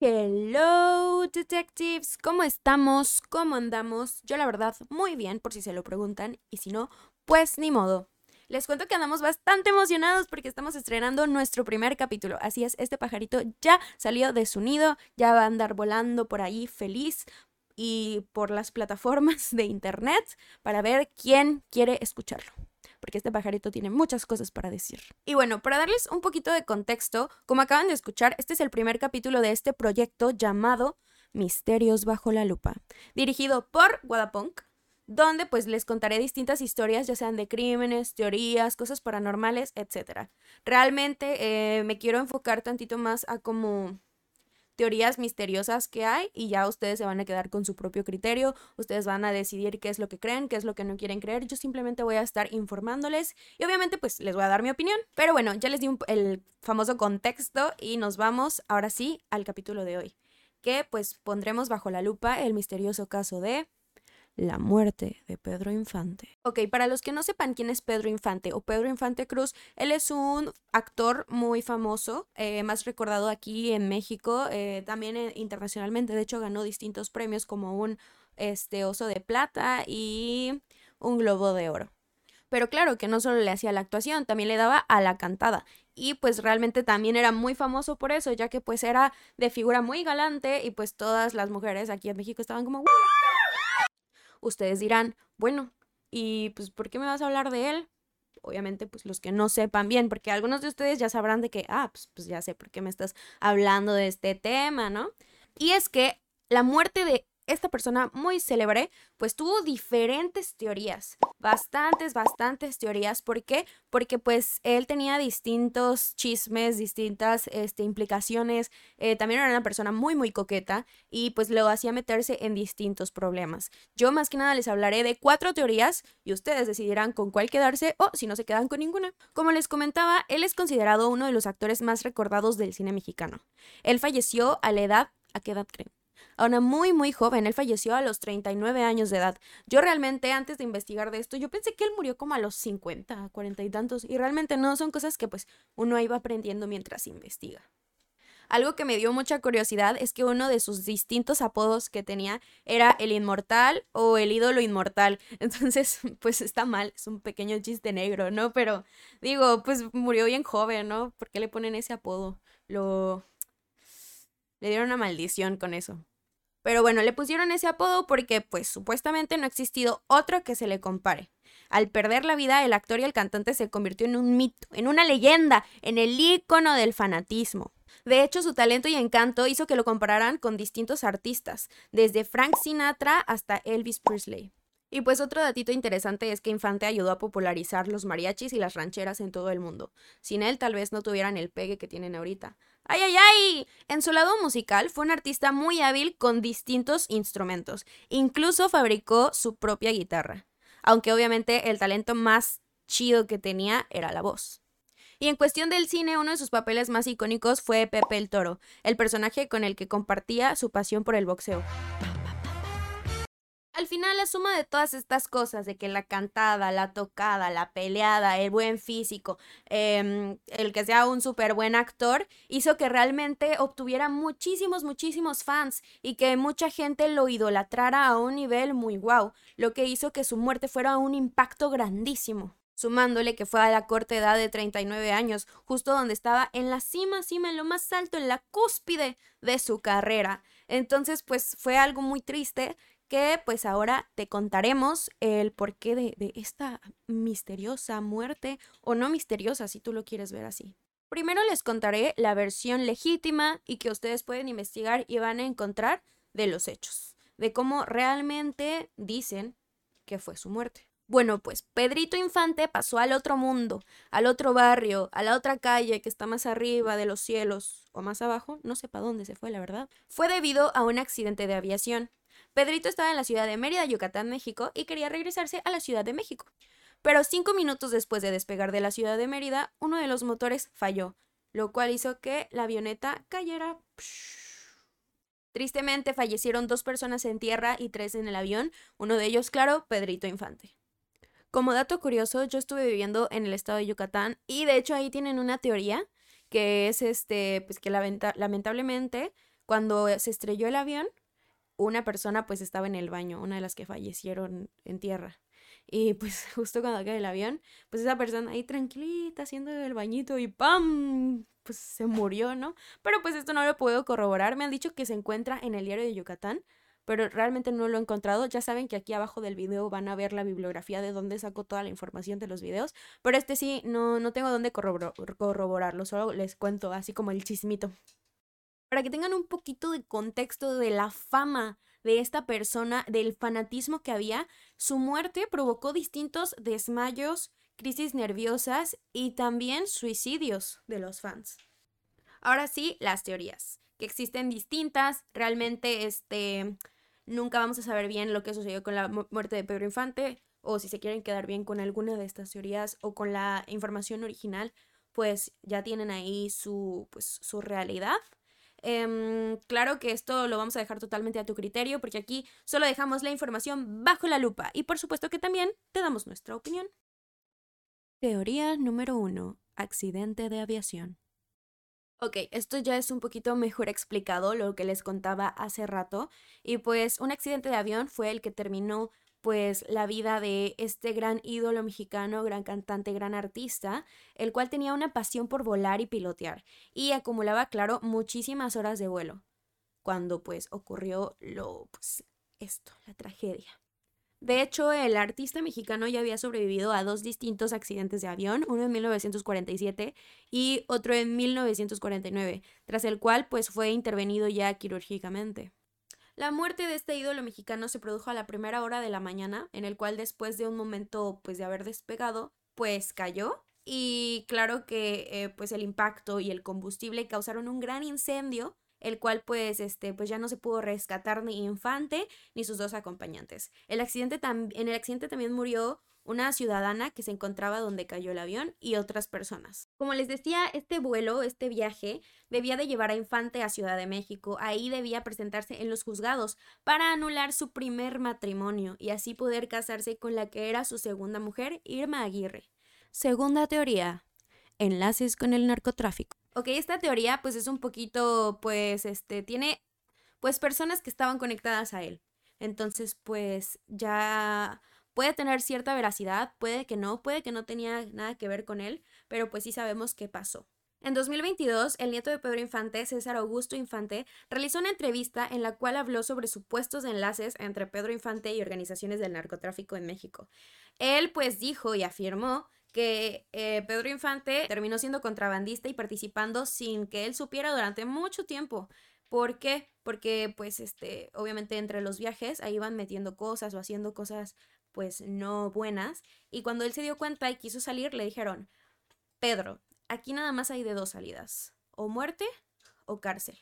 Hello, detectives, ¿cómo estamos? ¿Cómo andamos? Yo la verdad, muy bien, por si se lo preguntan, y si no, pues ni modo. Les cuento que andamos bastante emocionados porque estamos estrenando nuestro primer capítulo. Así es, este pajarito ya salió de su nido, ya va a andar volando por ahí feliz y por las plataformas de internet para ver quién quiere escucharlo porque este pajarito tiene muchas cosas para decir. Y bueno, para darles un poquito de contexto, como acaban de escuchar, este es el primer capítulo de este proyecto llamado Misterios bajo la lupa, dirigido por Wadapunk, donde pues les contaré distintas historias, ya sean de crímenes, teorías, cosas paranormales, etc. Realmente eh, me quiero enfocar tantito más a como teorías misteriosas que hay y ya ustedes se van a quedar con su propio criterio, ustedes van a decidir qué es lo que creen, qué es lo que no quieren creer, yo simplemente voy a estar informándoles y obviamente pues les voy a dar mi opinión, pero bueno, ya les di el famoso contexto y nos vamos ahora sí al capítulo de hoy, que pues pondremos bajo la lupa el misterioso caso de la muerte de Pedro Infante. Ok, para los que no sepan quién es Pedro Infante o Pedro Infante Cruz, él es un actor muy famoso, eh, más recordado aquí en México, eh, también eh, internacionalmente. De hecho, ganó distintos premios como un este, oso de plata y un globo de oro. Pero claro que no solo le hacía la actuación, también le daba a la cantada. Y pues realmente también era muy famoso por eso, ya que pues era de figura muy galante y pues todas las mujeres aquí en México estaban como ustedes dirán, bueno, ¿y pues por qué me vas a hablar de él? Obviamente, pues los que no sepan bien, porque algunos de ustedes ya sabrán de que, ah, pues, pues ya sé por qué me estás hablando de este tema, ¿no? Y es que la muerte de esta persona muy célebre, pues tuvo diferentes teorías, bastantes, bastantes teorías. ¿Por qué? Porque pues él tenía distintos chismes, distintas este, implicaciones. Eh, también era una persona muy, muy coqueta y pues lo hacía meterse en distintos problemas. Yo más que nada les hablaré de cuatro teorías y ustedes decidirán con cuál quedarse o si no se quedan con ninguna. Como les comentaba, él es considerado uno de los actores más recordados del cine mexicano. Él falleció a la edad, ¿a qué edad creen? A una muy, muy joven. Él falleció a los 39 años de edad. Yo realmente, antes de investigar de esto, yo pensé que él murió como a los 50, 40 y tantos. Y realmente no, son cosas que pues uno iba aprendiendo mientras investiga. Algo que me dio mucha curiosidad es que uno de sus distintos apodos que tenía era el inmortal o el ídolo inmortal. Entonces, pues está mal, es un pequeño chiste negro, ¿no? Pero digo, pues murió bien joven, ¿no? ¿Por qué le ponen ese apodo? Lo... Le dieron una maldición con eso. Pero bueno, le pusieron ese apodo porque pues supuestamente no ha existido otro que se le compare. Al perder la vida, el actor y el cantante se convirtió en un mito, en una leyenda, en el ícono del fanatismo. De hecho, su talento y encanto hizo que lo compararan con distintos artistas, desde Frank Sinatra hasta Elvis Presley. Y pues otro datito interesante es que Infante ayudó a popularizar los mariachis y las rancheras en todo el mundo. Sin él tal vez no tuvieran el pegue que tienen ahorita. ¡Ay, ay, ay! En su lado musical fue un artista muy hábil con distintos instrumentos. Incluso fabricó su propia guitarra. Aunque obviamente el talento más chido que tenía era la voz. Y en cuestión del cine, uno de sus papeles más icónicos fue Pepe el Toro, el personaje con el que compartía su pasión por el boxeo. Al final, la suma de todas estas cosas, de que la cantada, la tocada, la peleada, el buen físico, em, el que sea un súper buen actor, hizo que realmente obtuviera muchísimos, muchísimos fans y que mucha gente lo idolatrara a un nivel muy guau, lo que hizo que su muerte fuera un impacto grandísimo sumándole que fue a la corta edad de 39 años, justo donde estaba en la cima, cima, en lo más alto, en la cúspide de su carrera. Entonces, pues fue algo muy triste que pues ahora te contaremos el porqué de, de esta misteriosa muerte, o no misteriosa si tú lo quieres ver así. Primero les contaré la versión legítima y que ustedes pueden investigar y van a encontrar de los hechos, de cómo realmente dicen que fue su muerte. Bueno, pues Pedrito Infante pasó al otro mundo, al otro barrio, a la otra calle que está más arriba de los cielos o más abajo, no sé para dónde se fue, la verdad. Fue debido a un accidente de aviación. Pedrito estaba en la ciudad de Mérida, Yucatán, México, y quería regresarse a la Ciudad de México. Pero cinco minutos después de despegar de la ciudad de Mérida, uno de los motores falló, lo cual hizo que la avioneta cayera. Tristemente fallecieron dos personas en tierra y tres en el avión, uno de ellos, claro, Pedrito Infante. Como dato curioso, yo estuve viviendo en el estado de Yucatán y de hecho ahí tienen una teoría que es este, pues que lamentablemente cuando se estrelló el avión, una persona pues estaba en el baño, una de las que fallecieron en tierra. Y pues justo cuando cae el avión, pues esa persona ahí tranquilita haciendo el bañito y ¡pam! Pues se murió, ¿no? Pero pues esto no lo puedo corroborar. Me han dicho que se encuentra en el diario de Yucatán, pero realmente no lo he encontrado. Ya saben que aquí abajo del video van a ver la bibliografía de dónde saco toda la información de los videos, pero este sí, no, no tengo dónde corroborarlo, solo les cuento así como el chismito. Para que tengan un poquito de contexto de la fama de esta persona, del fanatismo que había, su muerte provocó distintos desmayos, crisis nerviosas y también suicidios de los fans. Ahora sí, las teorías, que existen distintas, realmente este nunca vamos a saber bien lo que sucedió con la muerte de Pedro Infante o si se quieren quedar bien con alguna de estas teorías o con la información original, pues ya tienen ahí su pues su realidad Em, claro que esto lo vamos a dejar totalmente a tu criterio porque aquí solo dejamos la información bajo la lupa y por supuesto que también te damos nuestra opinión. Teoría número 1. Accidente de aviación. Ok, esto ya es un poquito mejor explicado lo que les contaba hace rato. Y pues un accidente de avión fue el que terminó pues la vida de este gran ídolo mexicano, gran cantante, gran artista, el cual tenía una pasión por volar y pilotear y acumulaba, claro, muchísimas horas de vuelo. Cuando pues ocurrió lo pues esto, la tragedia. De hecho, el artista mexicano ya había sobrevivido a dos distintos accidentes de avión, uno en 1947 y otro en 1949, tras el cual pues fue intervenido ya quirúrgicamente. La muerte de este ídolo mexicano se produjo a la primera hora de la mañana, en el cual después de un momento pues de haber despegado, pues cayó y claro que eh, pues el impacto y el combustible causaron un gran incendio el cual pues este pues ya no se pudo rescatar ni Infante ni sus dos acompañantes. El accidente en el accidente también murió una ciudadana que se encontraba donde cayó el avión y otras personas. Como les decía, este vuelo, este viaje, debía de llevar a Infante a Ciudad de México. Ahí debía presentarse en los juzgados para anular su primer matrimonio y así poder casarse con la que era su segunda mujer, Irma Aguirre. Segunda teoría. Enlaces con el narcotráfico. Ok, esta teoría pues es un poquito, pues, este, tiene, pues, personas que estaban conectadas a él. Entonces, pues, ya Puede tener cierta veracidad, puede que no, puede que no tenía nada que ver con él, pero pues sí sabemos qué pasó. En 2022, el nieto de Pedro Infante, César Augusto Infante, realizó una entrevista en la cual habló sobre supuestos enlaces entre Pedro Infante y organizaciones del narcotráfico en México. Él pues dijo y afirmó que eh, Pedro Infante terminó siendo contrabandista y participando sin que él supiera durante mucho tiempo. ¿Por qué? Porque pues este, obviamente entre los viajes ahí iban metiendo cosas o haciendo cosas pues no buenas. Y cuando él se dio cuenta y quiso salir, le dijeron, Pedro, aquí nada más hay de dos salidas, o muerte o cárcel.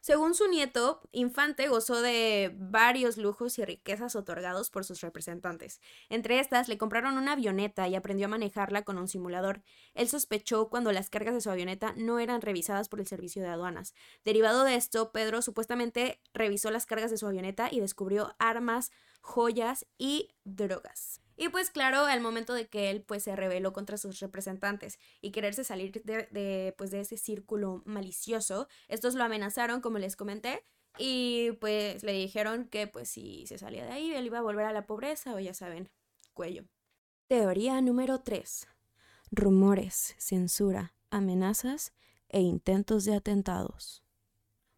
Según su nieto, Infante gozó de varios lujos y riquezas otorgados por sus representantes. Entre estas, le compraron una avioneta y aprendió a manejarla con un simulador. Él sospechó cuando las cargas de su avioneta no eran revisadas por el servicio de aduanas. Derivado de esto, Pedro supuestamente revisó las cargas de su avioneta y descubrió armas, joyas y drogas. Y pues claro, al momento de que él pues se rebeló contra sus representantes y quererse salir de, pues, de ese círculo malicioso, estos lo amenazaron, como les comenté, y pues le dijeron que pues si se salía de ahí, él iba a volver a la pobreza o ya saben, cuello. Teoría número 3. Rumores, censura, amenazas e intentos de atentados.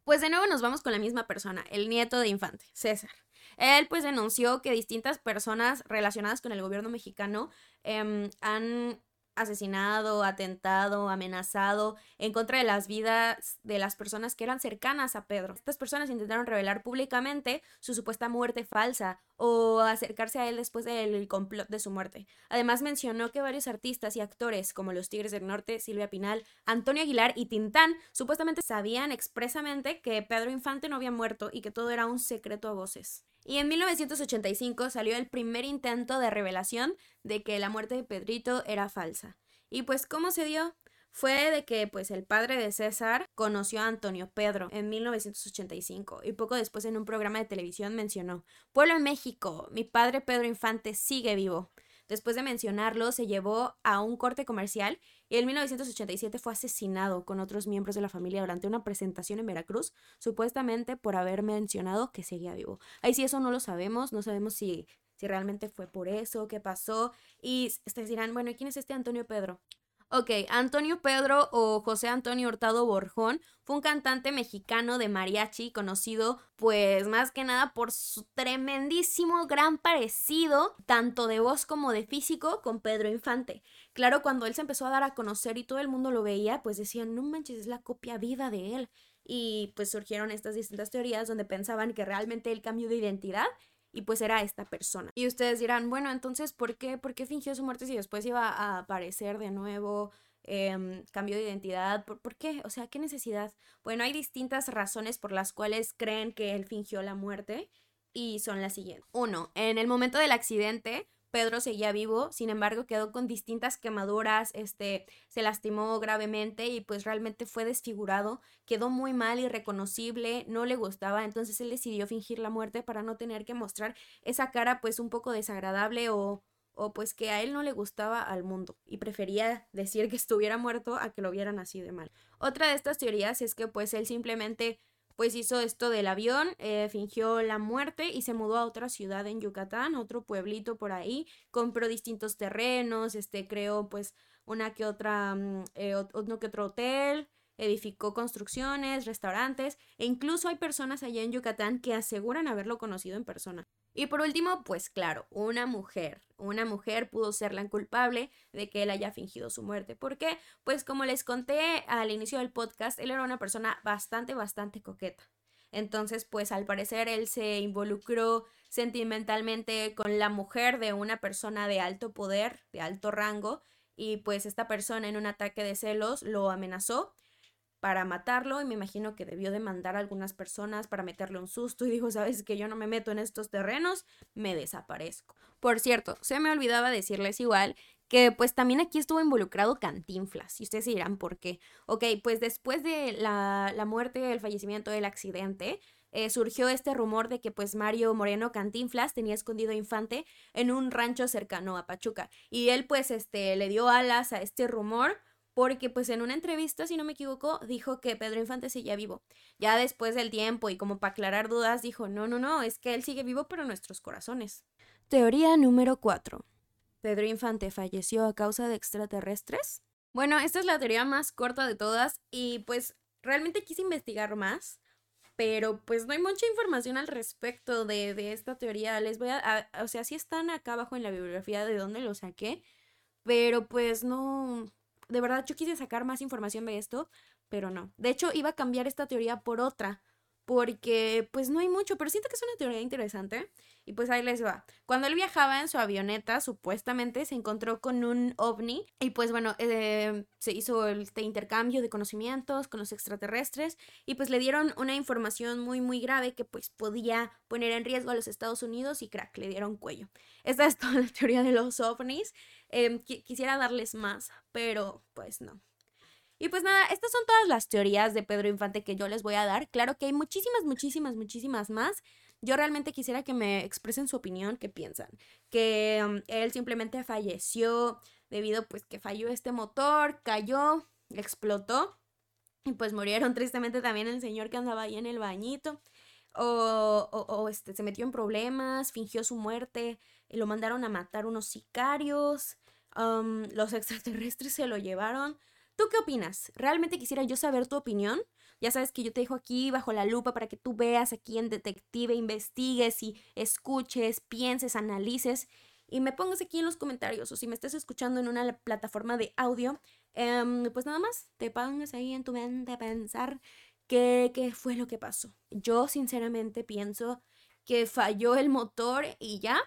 Pues de nuevo nos vamos con la misma persona, el nieto de Infante, César. Él pues denunció que distintas personas relacionadas con el gobierno mexicano em, han asesinado, atentado, amenazado en contra de las vidas de las personas que eran cercanas a Pedro. Estas personas intentaron revelar públicamente su supuesta muerte falsa o acercarse a él después del complot de su muerte. Además mencionó que varios artistas y actores como los Tigres del Norte, Silvia Pinal, Antonio Aguilar y Tintán supuestamente sabían expresamente que Pedro Infante no había muerto y que todo era un secreto a voces. Y en 1985 salió el primer intento de revelación de que la muerte de Pedrito era falsa. Y pues, ¿cómo se dio? Fue de que pues el padre de César conoció a Antonio Pedro en 1985 y poco después en un programa de televisión mencionó, Pueblo en México, mi padre Pedro Infante sigue vivo. Después de mencionarlo, se llevó a un corte comercial y en 1987 fue asesinado con otros miembros de la familia durante una presentación en Veracruz, supuestamente por haber mencionado que seguía vivo. Ahí sí eso no lo sabemos, no sabemos si, si realmente fue por eso, qué pasó. Y ustedes dirán, bueno, ¿quién es este Antonio Pedro? Ok, Antonio Pedro o José Antonio Hurtado Borjón fue un cantante mexicano de mariachi conocido pues más que nada por su tremendísimo gran parecido, tanto de voz como de físico, con Pedro Infante. Claro, cuando él se empezó a dar a conocer y todo el mundo lo veía, pues decían, no manches, es la copia viva de él. Y pues surgieron estas distintas teorías donde pensaban que realmente el cambio de identidad y pues era esta persona. Y ustedes dirán, bueno, entonces, ¿por qué, ¿por qué fingió su muerte si después iba a aparecer de nuevo? Eh, cambio de identidad, ¿Por, ¿Por, qué? O sea, ¿qué necesidad? Bueno, hay distintas razones por las cuales creen que él fingió la muerte y son las siguientes. Uno, en el momento del accidente, Pedro seguía vivo, sin embargo quedó con distintas quemaduras, este, se lastimó gravemente y pues realmente fue desfigurado, quedó muy mal, irreconocible, no le gustaba, entonces él decidió fingir la muerte para no tener que mostrar esa cara pues un poco desagradable o, o pues que a él no le gustaba al mundo y prefería decir que estuviera muerto a que lo vieran así de mal. Otra de estas teorías es que pues él simplemente pues hizo esto del avión, eh, fingió la muerte y se mudó a otra ciudad en Yucatán, otro pueblito por ahí, compró distintos terrenos, este, creó pues una que otra, mm, eh, que otro hotel, edificó construcciones, restaurantes e incluso hay personas allá en Yucatán que aseguran haberlo conocido en persona. Y por último, pues claro, una mujer. Una mujer pudo ser la culpable de que él haya fingido su muerte. ¿Por qué? Pues como les conté al inicio del podcast, él era una persona bastante, bastante coqueta. Entonces, pues al parecer él se involucró sentimentalmente con la mujer de una persona de alto poder, de alto rango, y pues esta persona en un ataque de celos lo amenazó para matarlo y me imagino que debió de mandar a algunas personas para meterle un susto y dijo, sabes que yo no me meto en estos terrenos, me desaparezco. Por cierto, se me olvidaba decirles igual que pues también aquí estuvo involucrado Cantinflas y ustedes dirán por qué. Ok, pues después de la, la muerte, el fallecimiento del accidente, eh, surgió este rumor de que pues Mario Moreno Cantinflas tenía escondido a Infante en un rancho cercano a Pachuca y él pues este le dio alas a este rumor porque pues en una entrevista, si no me equivoco, dijo que Pedro Infante seguía vivo. Ya después del tiempo y como para aclarar dudas, dijo, no, no, no, es que él sigue vivo pero en nuestros corazones. Teoría número 4. ¿Pedro Infante falleció a causa de extraterrestres? Bueno, esta es la teoría más corta de todas y pues realmente quise investigar más, pero pues no hay mucha información al respecto de, de esta teoría. Les voy a, a, o sea, sí están acá abajo en la bibliografía de dónde lo saqué, pero pues no, de verdad yo quise sacar más información de esto, pero no. De hecho, iba a cambiar esta teoría por otra, porque pues no hay mucho, pero siento que es una teoría interesante. Y pues ahí les va. Cuando él viajaba en su avioneta, supuestamente se encontró con un ovni y pues bueno, eh, se hizo este intercambio de conocimientos con los extraterrestres y pues le dieron una información muy muy grave que pues podía poner en riesgo a los Estados Unidos y crack, le dieron cuello. Esta es toda la teoría de los ovnis. Em, quisiera darles más, pero pues no. Y pues nada, estas son todas las teorías de Pedro Infante que yo les voy a dar. Claro que hay muchísimas, muchísimas, muchísimas más. Yo realmente quisiera que me expresen su opinión, qué piensan. Que em, él simplemente falleció debido pues que falló este motor, cayó, explotó y pues murieron tristemente también el señor que andaba ahí en el bañito. O, o, este, se metió en problemas, fingió su muerte, lo mandaron a matar unos sicarios, los extraterrestres se lo llevaron. ¿Tú qué opinas? Realmente quisiera yo saber tu opinión. Ya sabes que yo te dejo aquí bajo la lupa para que tú veas aquí en Detective, investigues y escuches, pienses, analices y me pongas aquí en los comentarios o si me estás escuchando en una plataforma de audio, em, pues nada más te pongas ahí en tu mente a pensar qué, qué fue lo que pasó. Yo sinceramente pienso que falló el motor y ya,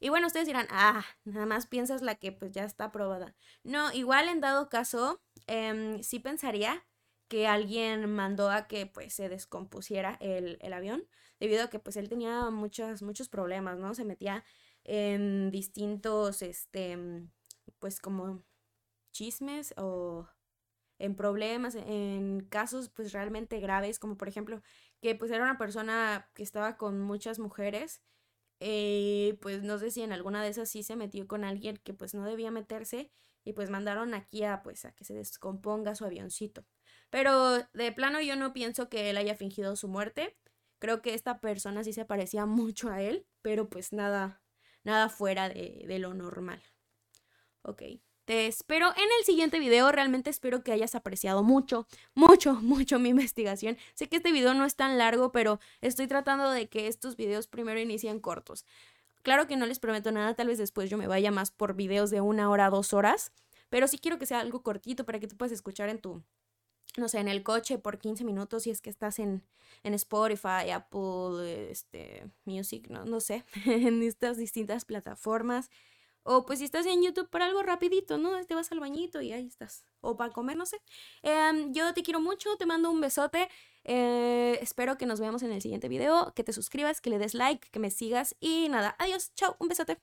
y bueno, ustedes dirán, ah, nada más piensas la que pues ya está aprobada. No, igual en dado caso, eh, sí pensaría que alguien mandó a que pues se descompusiera el, el, avión, debido a que pues él tenía muchos, muchos problemas, ¿no? Se metía en distintos, este, pues como chismes o en problemas, en casos pues realmente graves, como por ejemplo que pues era una persona que estaba con muchas mujeres eh, pues no sé si en alguna de esas sí se metió con alguien que pues no debía meterse y pues mandaron aquí a pues a que se descomponga su avioncito. Pero de plano yo no pienso que él haya fingido su muerte. Creo que esta persona sí se parecía mucho a él, pero pues nada, nada fuera de, de lo normal. Ok. Te espero en el siguiente video. Realmente espero que hayas apreciado mucho, mucho, mucho mi investigación. Sé que este video no es tan largo, pero estoy tratando de que estos videos primero inicien cortos. Claro que no les prometo nada, tal vez después yo me vaya más por videos de una hora, dos horas, pero sí quiero que sea algo cortito para que tú puedas escuchar en tu, no sé, en el coche por 15 minutos si es que estás en, en Spotify, Apple, este, Music, no, no sé, en estas distintas plataformas. O pues si estás en YouTube para algo rapidito, ¿no? Te vas al bañito y ahí estás. O para comer, no sé. Em, yo te quiero mucho, te mando un besote. Eh, espero que nos veamos en el siguiente video, que te suscribas, que le des like, que me sigas y nada, adiós, chao, un besote.